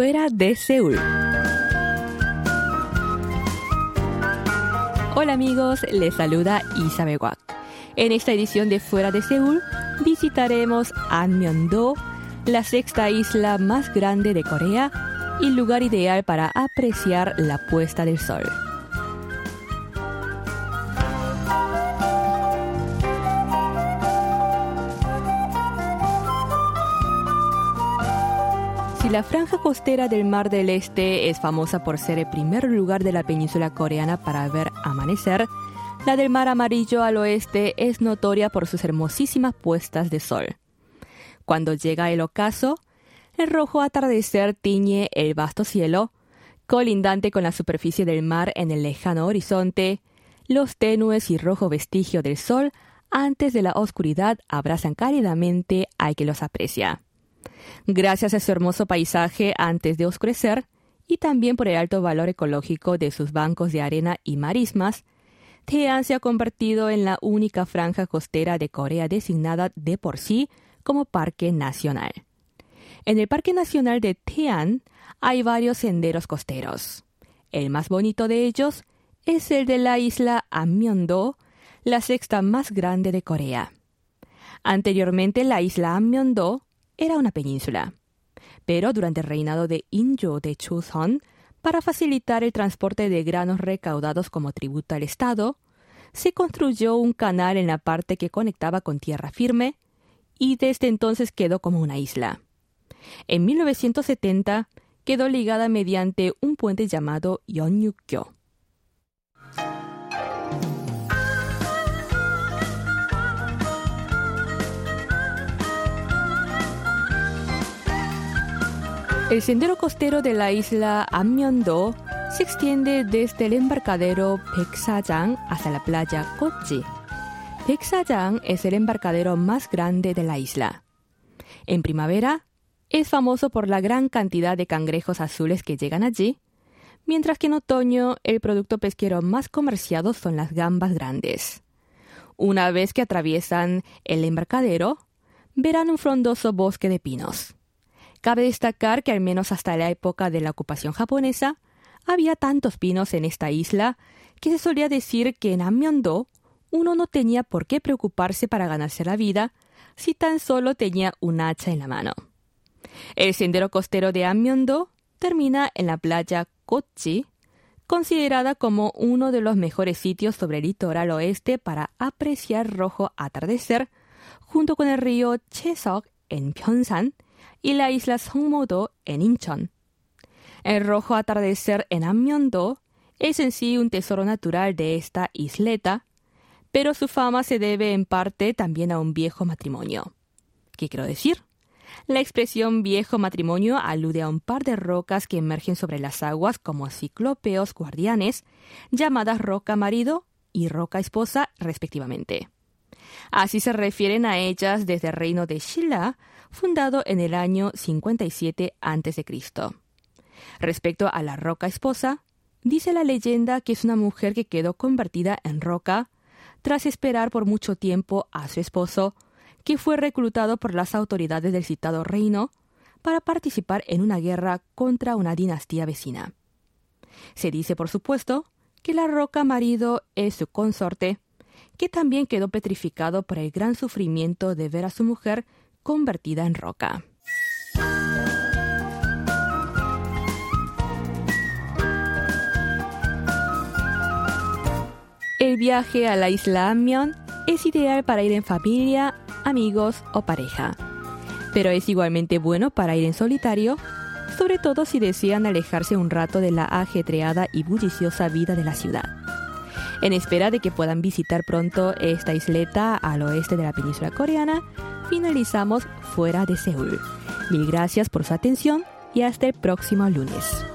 Fuera de Seúl. Hola amigos, les saluda Isabel. En esta edición de Fuera de Seúl visitaremos Anmyeon-do, la sexta isla más grande de Corea y lugar ideal para apreciar la puesta del sol. Si la franja costera del Mar del Este es famosa por ser el primer lugar de la península coreana para ver amanecer, la del Mar Amarillo al oeste es notoria por sus hermosísimas puestas de sol. Cuando llega el ocaso, el rojo atardecer tiñe el vasto cielo, colindante con la superficie del mar en el lejano horizonte, los tenues y rojo vestigio del sol antes de la oscuridad abrazan cálidamente al que los aprecia. Gracias a su hermoso paisaje antes de oscurecer y también por el alto valor ecológico de sus bancos de arena y marismas, Tean se ha convertido en la única franja costera de Corea designada de por sí como parque nacional. En el Parque Nacional de Tean hay varios senderos costeros. El más bonito de ellos es el de la isla Amyeon-do, la sexta más grande de Corea. Anteriormente la isla Amyeon-do era una península. Pero durante el reinado de Injo de Chuseon, para facilitar el transporte de granos recaudados como tributo al Estado, se construyó un canal en la parte que conectaba con tierra firme y desde entonces quedó como una isla. En 1970 quedó ligada mediante un puente llamado Yeonyukgyo. El sendero costero de la isla Amyeon-do se extiende desde el embarcadero Peksajang hasta la playa Kochi. Peksajang es el embarcadero más grande de la isla. En primavera, es famoso por la gran cantidad de cangrejos azules que llegan allí, mientras que en otoño el producto pesquero más comerciado son las gambas grandes. Una vez que atraviesan el embarcadero, verán un frondoso bosque de pinos. Cabe destacar que al menos hasta la época de la ocupación japonesa, había tantos pinos en esta isla que se solía decir que en Amyeon-do uno no tenía por qué preocuparse para ganarse la vida si tan solo tenía un hacha en la mano. El sendero costero de Amyeon-do termina en la playa Kochi, considerada como uno de los mejores sitios sobre el litoral oeste para apreciar rojo atardecer, junto con el río Chesok en Pyeongsan y la isla Songmo-do en Incheon. El rojo atardecer en Amyeon-do es en sí un tesoro natural de esta isleta, pero su fama se debe en parte también a un viejo matrimonio. ¿Qué quiero decir? La expresión viejo matrimonio alude a un par de rocas que emergen sobre las aguas como ciclópeos guardianes, llamadas roca marido y roca esposa respectivamente. Así se refieren a ellas desde el reino de Shilla, fundado en el año 57 a.C. Respecto a la roca esposa, dice la leyenda que es una mujer que quedó convertida en roca tras esperar por mucho tiempo a su esposo, que fue reclutado por las autoridades del citado reino para participar en una guerra contra una dinastía vecina. Se dice, por supuesto, que la roca marido es su consorte, que también quedó petrificado por el gran sufrimiento de ver a su mujer convertida en roca. El viaje a la isla Amyeon es ideal para ir en familia, amigos o pareja. Pero es igualmente bueno para ir en solitario, sobre todo si desean alejarse un rato de la ajetreada y bulliciosa vida de la ciudad. En espera de que puedan visitar pronto esta isleta al oeste de la península coreana, finalizamos fuera de Seúl. Mil gracias por su atención y hasta el próximo lunes.